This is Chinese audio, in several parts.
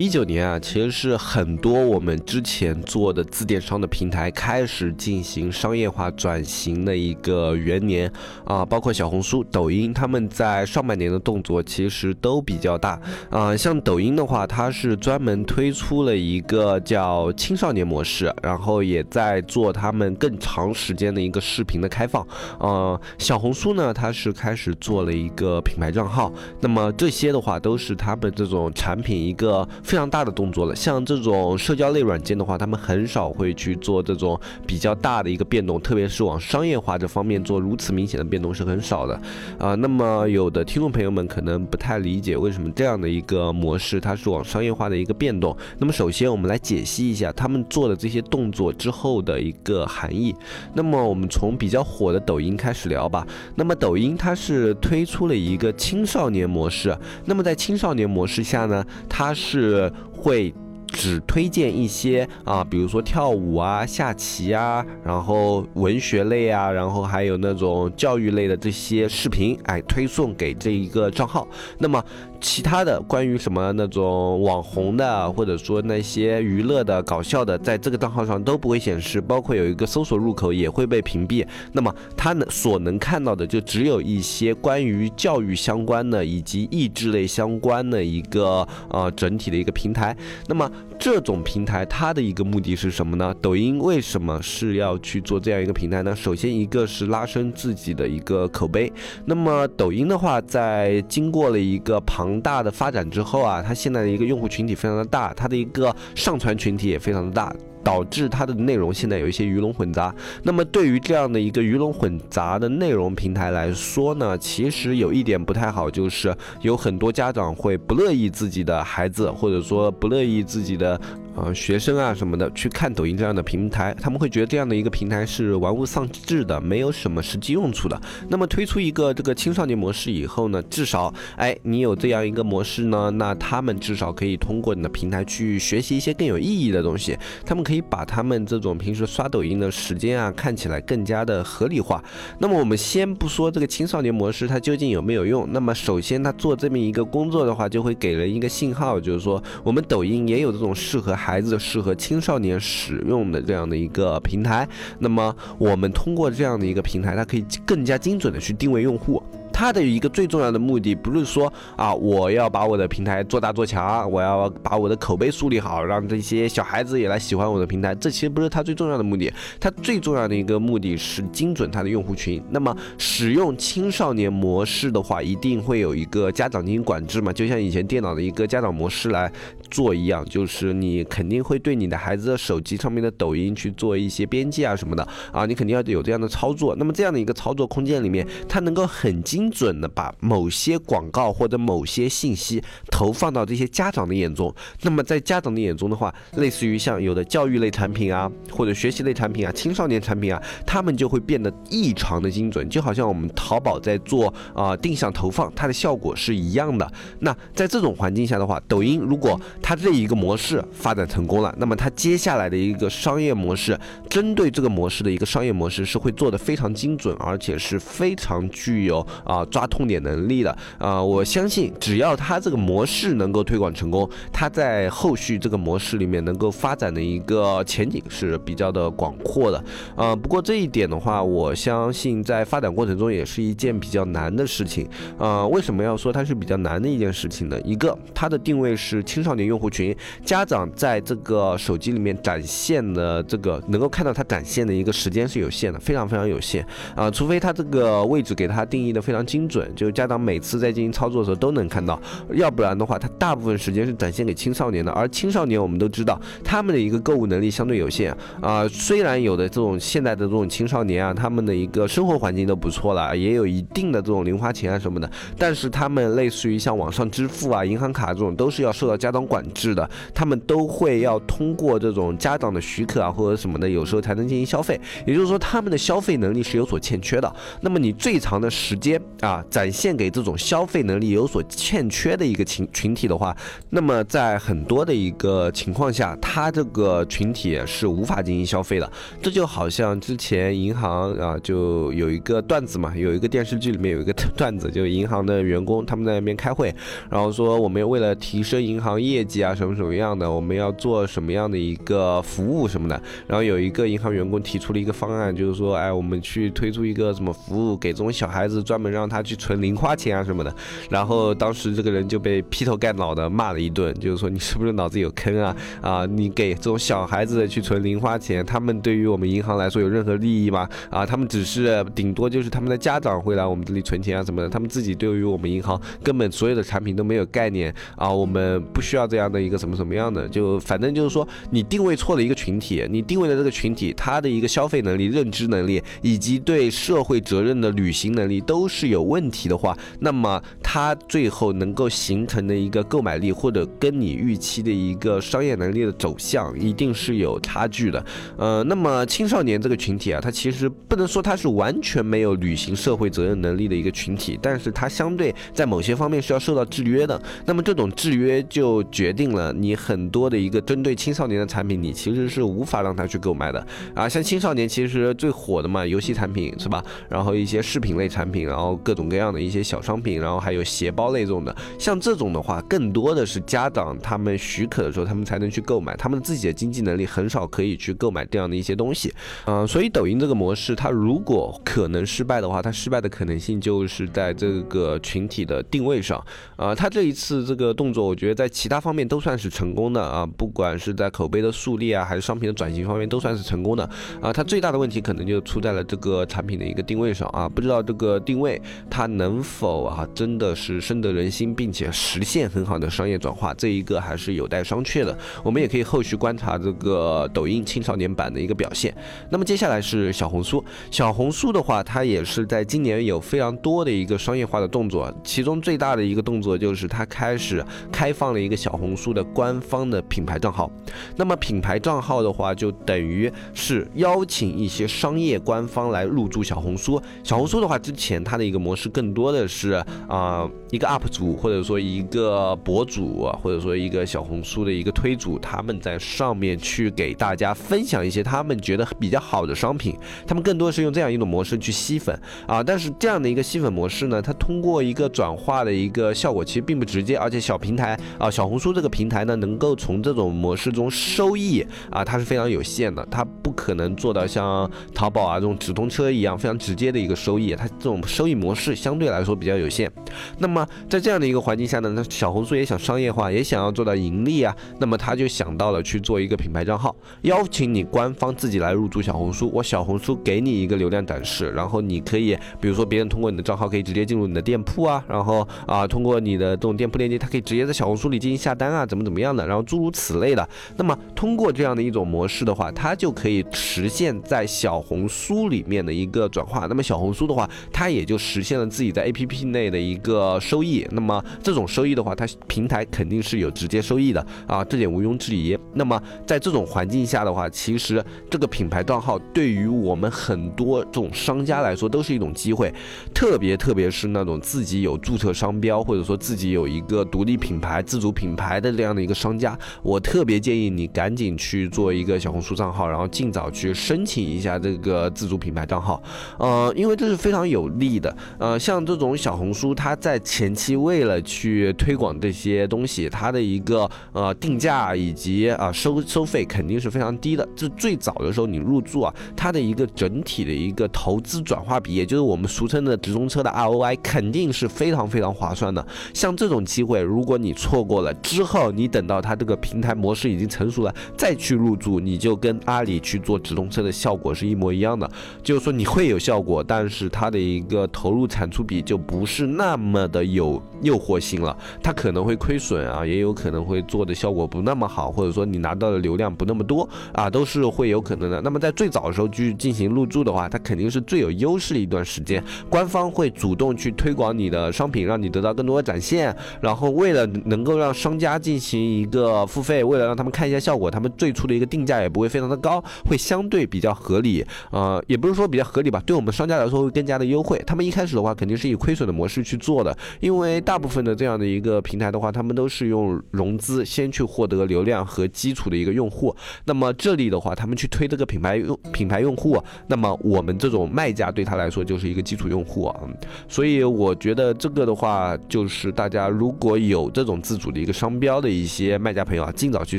一九年啊，其实是很多我们之前做的自电商的平台开始进行商业化转型的一个元年啊，包括小红书、抖音，他们在上半年的动作其实都比较大啊。像抖音的话，它是专门推出了一个叫青少年模式，然后也在做他们更长时间的一个视频的开放啊。小红书呢，它是开始做了一个品牌账号，那么这些的话都是他们这种产品一个。非常大的动作了，像这种社交类软件的话，他们很少会去做这种比较大的一个变动，特别是往商业化这方面做如此明显的变动是很少的啊。那么有的听众朋友们可能不太理解为什么这样的一个模式它是往商业化的一个变动。那么首先我们来解析一下他们做的这些动作之后的一个含义。那么我们从比较火的抖音开始聊吧。那么抖音它是推出了一个青少年模式，那么在青少年模式下呢，它是。会只推荐一些啊，比如说跳舞啊、下棋啊，然后文学类啊，然后还有那种教育类的这些视频，哎，推送给这一个账号。那么。其他的关于什么那种网红的，或者说那些娱乐的、搞笑的，在这个账号上都不会显示，包括有一个搜索入口也会被屏蔽。那么他能所能看到的，就只有一些关于教育相关的以及益智类相关的一个呃整体的一个平台。那么这种平台它的一个目的是什么呢？抖音为什么是要去做这样一个平台呢？首先一个是拉升自己的一个口碑。那么抖音的话，在经过了一个庞庞大的发展之后啊，它现在的一个用户群体非常的大，它的一个上传群体也非常的大，导致它的内容现在有一些鱼龙混杂。那么对于这样的一个鱼龙混杂的内容平台来说呢，其实有一点不太好，就是有很多家长会不乐意自己的孩子，或者说不乐意自己的。啊，学生啊什么的去看抖音这样的平台，他们会觉得这样的一个平台是玩物丧志的，没有什么实际用处的。那么推出一个这个青少年模式以后呢，至少哎，你有这样一个模式呢，那他们至少可以通过你的平台去学习一些更有意义的东西。他们可以把他们这种平时刷抖音的时间啊，看起来更加的合理化。那么我们先不说这个青少年模式它究竟有没有用，那么首先他做这么一个工作的话，就会给人一个信号，就是说我们抖音也有这种适合。孩孩子适合青少年使用的这样的一个平台，那么我们通过这样的一个平台，它可以更加精准的去定位用户。它的一个最重要的目的不是说啊，我要把我的平台做大做强，我要把我的口碑树立好，让这些小孩子也来喜欢我的平台。这其实不是它最重要的目的，它最重要的一个目的是精准它的用户群。那么使用青少年模式的话，一定会有一个家长进行管制嘛，就像以前电脑的一个家长模式来做一样，就是你肯定会对你的孩子的手机上面的抖音去做一些编辑啊什么的啊，你肯定要有这样的操作。那么这样的一个操作空间里面，它能够很精。准的把某些广告或者某些信息投放到这些家长的眼中，那么在家长的眼中的话，类似于像有的教育类产品啊，或者学习类产品啊，青少年产品啊，他们就会变得异常的精准，就好像我们淘宝在做啊定向投放，它的效果是一样的。那在这种环境下的话，抖音如果它这一个模式发展成功了，那么它接下来的一个商业模式，针对这个模式的一个商业模式是会做的非常精准，而且是非常具有啊。啊，抓痛点能力的啊，我相信只要它这个模式能够推广成功，它在后续这个模式里面能够发展的一个前景是比较的广阔的啊。不过这一点的话，我相信在发展过程中也是一件比较难的事情啊。为什么要说它是比较难的一件事情呢？一个，它的定位是青少年用户群，家长在这个手机里面展现的这个能够看到他展现的一个时间是有限的，非常非常有限啊。除非他这个位置给他定义的非常。精准，就是家长每次在进行操作的时候都能看到，要不然的话，他大部分时间是展现给青少年的。而青少年我们都知道，他们的一个购物能力相对有限啊。虽然有的这种现在的这种青少年啊，他们的一个生活环境都不错了，也有一定的这种零花钱啊什么的，但是他们类似于像网上支付啊、银行卡这种，都是要受到家长管。管制的，他们都会要通过这种家长的许可啊或者什么的，有时候才能进行消费。也就是说，他们的消费能力是有所欠缺的。那么你最长的时间啊，展现给这种消费能力有所欠缺的一个群群体的话，那么在很多的一个情况下，他这个群体是无法进行消费的。这就好像之前银行啊，就有一个段子嘛，有一个电视剧里面有一个段子，就银行的员工他们在那边开会，然后说我们为了提升银行业绩啊，什么什么样的，我们要做什么样的一个服务什么的。然后有一个银行员工提出了一个方案，就是说，哎，我们去推出一个什么服务，给这种小孩子专门让他去存零花钱啊什么的。然后当时这个人就被劈头盖脑的骂了一顿，就是说你是不是脑子有坑啊？啊，你给这种小孩子去存零花钱，他们对于我们银行来说有任何利益吗？啊，他们只是顶多就是他们的家长会来我们这里存钱啊什么的，他们自己对于我们银行根本所有的产品都没有概念啊，我们不需要这这样的一个什么什么样的，就反正就是说你定位错了一个群体，你定位的这个群体他的一个消费能力、认知能力以及对社会责任的履行能力都是有问题的话，那么他最后能够形成的一个购买力或者跟你预期的一个商业能力的走向一定是有差距的。呃，那么青少年这个群体啊，他其实不能说他是完全没有履行社会责任能力的一个群体，但是他相对在某些方面是要受到制约的。那么这种制约就决决定了你很多的一个针对青少年的产品，你其实是无法让他去购买的啊。像青少年其实最火的嘛，游戏产品是吧？然后一些饰品类产品，然后各种各样的一些小商品，然后还有鞋包类这种的。像这种的话，更多的是家长他们许可的时候，他们才能去购买，他们自己的经济能力很少可以去购买这样的一些东西。嗯，所以抖音这个模式，它如果可能失败的话，它失败的可能性就是在这个群体的定位上。啊，它这一次这个动作，我觉得在其他方方面都算是成功的啊，不管是在口碑的树立啊，还是商品的转型方面，都算是成功的。啊，它最大的问题可能就出在了这个产品的一个定位上啊，不知道这个定位它能否啊真的是深得人心，并且实现很好的商业转化，这一个还是有待商榷的。我们也可以后续观察这个抖音青少年版的一个表现。那么接下来是小红书，小红书的话，它也是在今年有非常多的一个商业化的动作，其中最大的一个动作就是它开始开放了一个小红书的官方的品牌账号。那么品牌账号的话，就等于是邀请一些商业官方来入驻小红书。小红书的话，之前它的一个模式更多的是啊一个 UP 主或者说一个博主或者说一个小红书的一个推主，他们在上面去给大家分享一些他们觉得比较好的商品，他们更多是用这样一种模式去吸粉啊。但是这样的一个吸粉模式呢，它通过一个转化的一个效果其实并不直接，而且小平台啊小红书这个平台呢，能够从这种模式中收益啊，它是非常有限的，它不可能做到像淘宝啊这种直通车一样非常直接的一个收益，它这种收益模式相对来说比较有限。那么在这样的一个环境下呢，那小红书也想商业化，也想要做到盈利啊，那么他就想到了去做一个品牌账号，邀请你官方自己来入驻小红书，我小红书给你一个流量展示，然后你可以，比如说别人通过你的账号可以直接进入你的店铺啊，然后啊通过你的这种店铺链接，他可以直接在小红书里进行下单啊，怎么怎么样的，然后诸如此类的。那么通过这样的一种模式的话，它就可以实现在小红书里面的一个转化。那么小红书的话，它也就实现了自己在 APP 内的一个收益。那么这种收益的话，它平台肯定是有直接收益的啊，这点毋庸置疑。那么在这种环境下的话，其实这个品牌账号对于我们很多这种商家来说都是一种机会，特别特别是那种自己有注册商标或者说自己有一个独立品牌、自主品牌牌的这样的一个商家，我特别建议你赶紧去做一个小红书账号，然后尽早去申请一下这个自主品牌账号，呃，因为这是非常有利的。呃，像这种小红书，它在前期为了去推广这些东西，它的一个呃定价以及啊收收费肯定是非常低的。这最早的时候你入驻啊，它的一个整体的一个投资转化比，也就是我们俗称的直通车的 ROI，肯定是非常非常划算的。像这种机会，如果你错过了之之后，你等到它这个平台模式已经成熟了再去入驻，你就跟阿里去做直通车的效果是一模一样的。就是说你会有效果，但是它的一个投入产出比就不是那么的有诱惑性了，它可能会亏损啊，也有可能会做的效果不那么好，或者说你拿到的流量不那么多啊，都是会有可能的。那么在最早的时候去进行入驻的话，它肯定是最有优势的一段时间，官方会主动去推广你的商品，让你得到更多的展现，然后为了能够让商家。家进行一个付费，为了让他们看一下效果，他们最初的一个定价也不会非常的高，会相对比较合理。呃，也不是说比较合理吧，对我们商家来说会更加的优惠。他们一开始的话肯定是以亏损的模式去做的，因为大部分的这样的一个平台的话，他们都是用融资先去获得流量和基础的一个用户。那么这里的话，他们去推这个品牌用品牌用户，那么我们这种卖家对他来说就是一个基础用户啊。所以我觉得这个的话，就是大家如果有这种自主的一个商标的一些卖家朋友啊，尽早去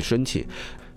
申请。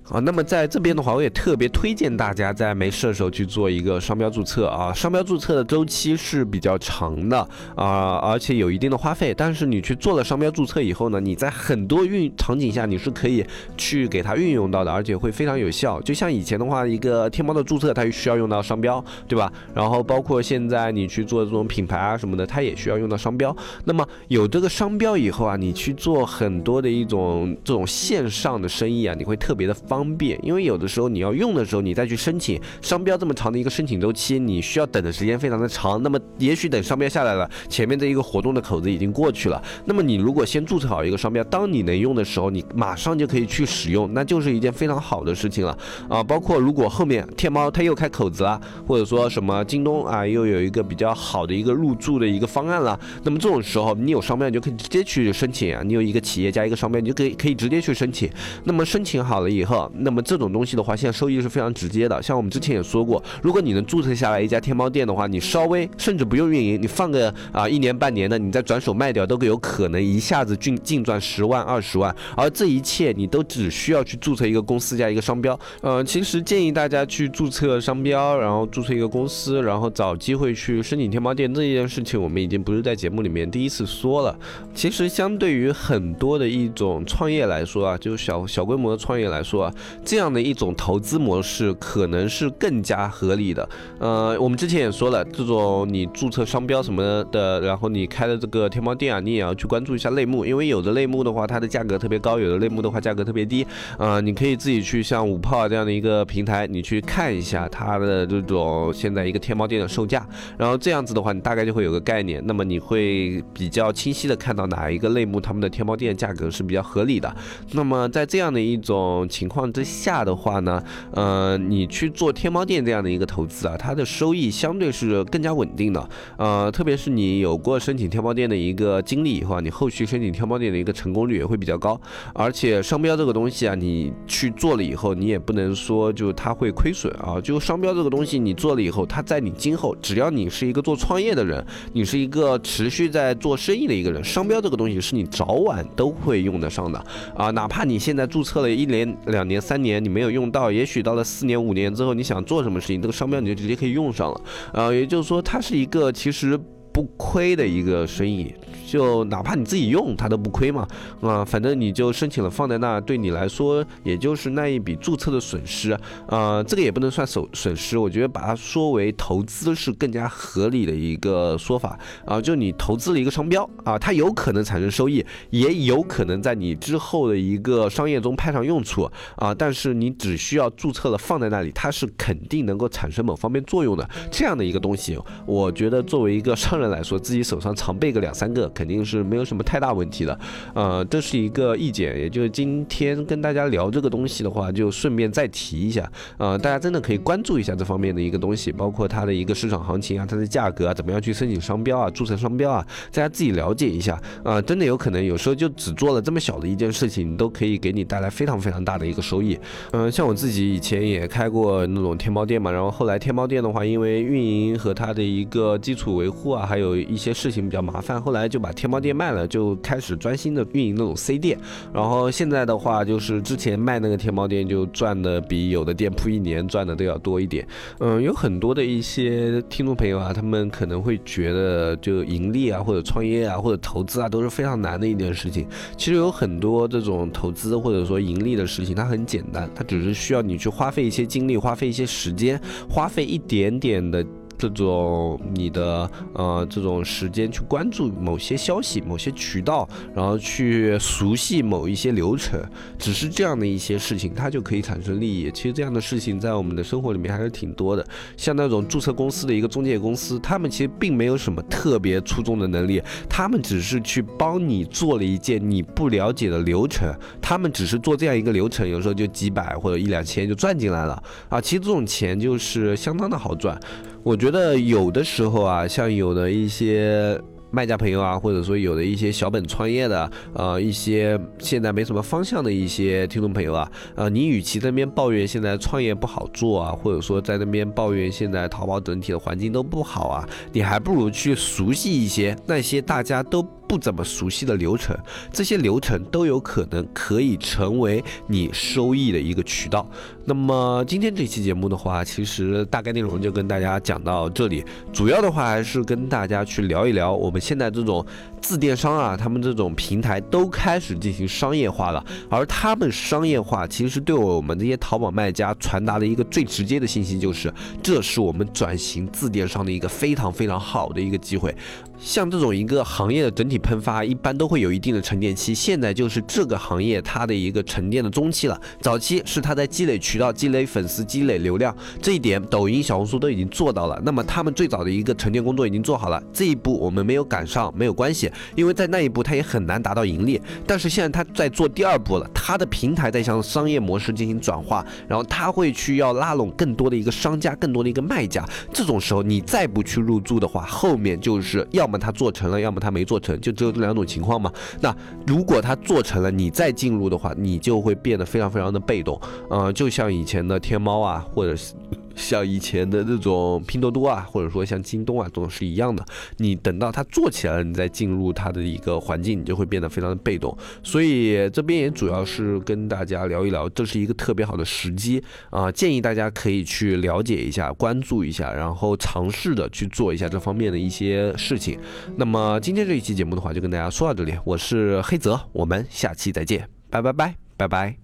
啊，那么在这边的话，我也特别推荐大家在没事的时候去做一个商标注册啊。商标注册的周期是比较长的啊，而且有一定的花费。但是你去做了商标注册以后呢，你在很多运场景下你是可以去给它运用到的，而且会非常有效。就像以前的话，一个天猫的注册它需要用到商标，对吧？然后包括现在你去做这种品牌啊什么的，它也需要用到商标。那么有这个商标以后啊，你去做很多的一种这种线上的生意啊，你会特别的。方便，因为有的时候你要用的时候，你再去申请商标这么长的一个申请周期，你需要等的时间非常的长。那么也许等商标下来了，前面这一个活动的口子已经过去了。那么你如果先注册好一个商标，当你能用的时候，你马上就可以去使用，那就是一件非常好的事情了啊。包括如果后面天猫它又开口子了，或者说什么京东啊又有一个比较好的一个入驻的一个方案了，那么这种时候你有商标你就可以直接去申请啊。你有一个企业加一个商标，你就可以可以直接去申请。那么申请好了以后。那么这种东西的话，现在收益是非常直接的。像我们之前也说过，如果你能注册下来一家天猫店的话，你稍微甚至不用运营，你放个啊一年半年的，你再转手卖掉，都有可能一下子净净赚十万二十万。而这一切你都只需要去注册一个公司加一个商标。呃，其实建议大家去注册商标，然后注册一个公司，然后找机会去申请天猫店这件事情，我们已经不是在节目里面第一次说了。其实相对于很多的一种创业来说啊，就小小规模的创业来说啊。这样的一种投资模式可能是更加合理的。呃，我们之前也说了，这种你注册商标什么的，然后你开的这个天猫店啊，你也要去关注一下类目，因为有的类目的话，它的价格特别高；有的类目的话，价格特别低。啊，你可以自己去像五炮这样的一个平台，你去看一下它的这种现在一个天猫店的售价，然后这样子的话，你大概就会有个概念。那么你会比较清晰的看到哪一个类目他们的天猫店价格是比较合理的。那么在这样的一种情况之下的话呢，呃，你去做天猫店这样的一个投资啊，它的收益相对是更加稳定的，呃，特别是你有过申请天猫店的一个经历以后啊，你后续申请天猫店的一个成功率也会比较高。而且商标这个东西啊，你去做了以后，你也不能说就它会亏损啊。就商标这个东西，你做了以后，它在你今后，只要你是一个做创业的人，你是一个持续在做生意的一个人，商标这个东西是你早晚都会用得上的啊，哪怕你现在注册了一年、两年、三年。你没有用到，也许到了四年五年之后，你想做什么事情，这个商标你就直接可以用上了，呃，也就是说，它是一个其实。不亏的一个生意，就哪怕你自己用它都不亏嘛，啊，反正你就申请了放在那，对你来说也就是那一笔注册的损失，啊，这个也不能算损损失，我觉得把它说为投资是更加合理的一个说法，啊，就你投资了一个商标，啊，它有可能产生收益，也有可能在你之后的一个商业中派上用处，啊，但是你只需要注册了放在那里，它是肯定能够产生某方面作用的，这样的一个东西，我觉得作为一个商人。来说，自己手上常备个两三个，肯定是没有什么太大问题的。呃，这是一个意见，也就是今天跟大家聊这个东西的话，就顺便再提一下。呃，大家真的可以关注一下这方面的一个东西，包括它的一个市场行情啊，它的价格啊，怎么样去申请商标啊，注册商标啊，大家自己了解一下。啊，真的有可能有时候就只做了这么小的一件事情，都可以给你带来非常非常大的一个收益。嗯，像我自己以前也开过那种天猫店嘛，然后后来天猫店的话，因为运营和它的一个基础维护啊，还有一些事情比较麻烦，后来就把天猫店卖了，就开始专心的运营那种 C 店。然后现在的话，就是之前卖那个天猫店就赚的比有的店铺一年赚的都要多一点。嗯，有很多的一些听众朋友啊，他们可能会觉得就盈利啊，或者创业啊，或者投资啊，都是非常难的一件事情。其实有很多这种投资或者说盈利的事情，它很简单，它只是需要你去花费一些精力，花费一些时间，花费一点点的。这种你的呃这种时间去关注某些消息、某些渠道，然后去熟悉某一些流程，只是这样的一些事情，它就可以产生利益。其实这样的事情在我们的生活里面还是挺多的。像那种注册公司的一个中介公司，他们其实并没有什么特别出众的能力，他们只是去帮你做了一件你不了解的流程，他们只是做这样一个流程，有时候就几百或者一两千就赚进来了啊。其实这种钱就是相当的好赚。我觉得有的时候啊，像有的一些卖家朋友啊，或者说有的一些小本创业的，呃，一些现在没什么方向的一些听众朋友啊，呃，你与其在那边抱怨现在创业不好做啊，或者说在那边抱怨现在淘宝整体的环境都不好啊，你还不如去熟悉一些那些大家都。不怎么熟悉的流程，这些流程都有可能可以成为你收益的一个渠道。那么今天这期节目的话，其实大概内容就跟大家讲到这里，主要的话还是跟大家去聊一聊我们现在这种自电商啊，他们这种平台都开始进行商业化了，而他们商业化其实对我们这些淘宝卖家传达的一个最直接的信息就是，这是我们转型自电商的一个非常非常好的一个机会。像这种一个行业的整体喷发，一般都会有一定的沉淀期。现在就是这个行业它的一个沉淀的中期了。早期是它在积累渠道、积累粉丝、积累流量，这一点抖音、小红书都已经做到了。那么他们最早的一个沉淀工作已经做好了，这一步我们没有赶上没有关系，因为在那一步它也很难达到盈利。但是现在它在做第二步了，它的平台在向商业模式进行转化，然后它会去要拉拢更多的一个商家、更多的一个卖家。这种时候你再不去入驻的话，后面就是要要么。他做成了，要么他没做成，就只有这两种情况嘛。那如果他做成了，你再进入的话，你就会变得非常非常的被动。呃，就像以前的天猫啊，或者是。像以前的这种拼多多啊，或者说像京东啊，这种是一样的。你等到它做起来了，你再进入它的一个环境，你就会变得非常的被动。所以这边也主要是跟大家聊一聊，这是一个特别好的时机啊，建议大家可以去了解一下、关注一下，然后尝试的去做一下这方面的一些事情。那么今天这一期节目的话，就跟大家说到这里，我是黑泽，我们下期再见，拜拜拜拜拜。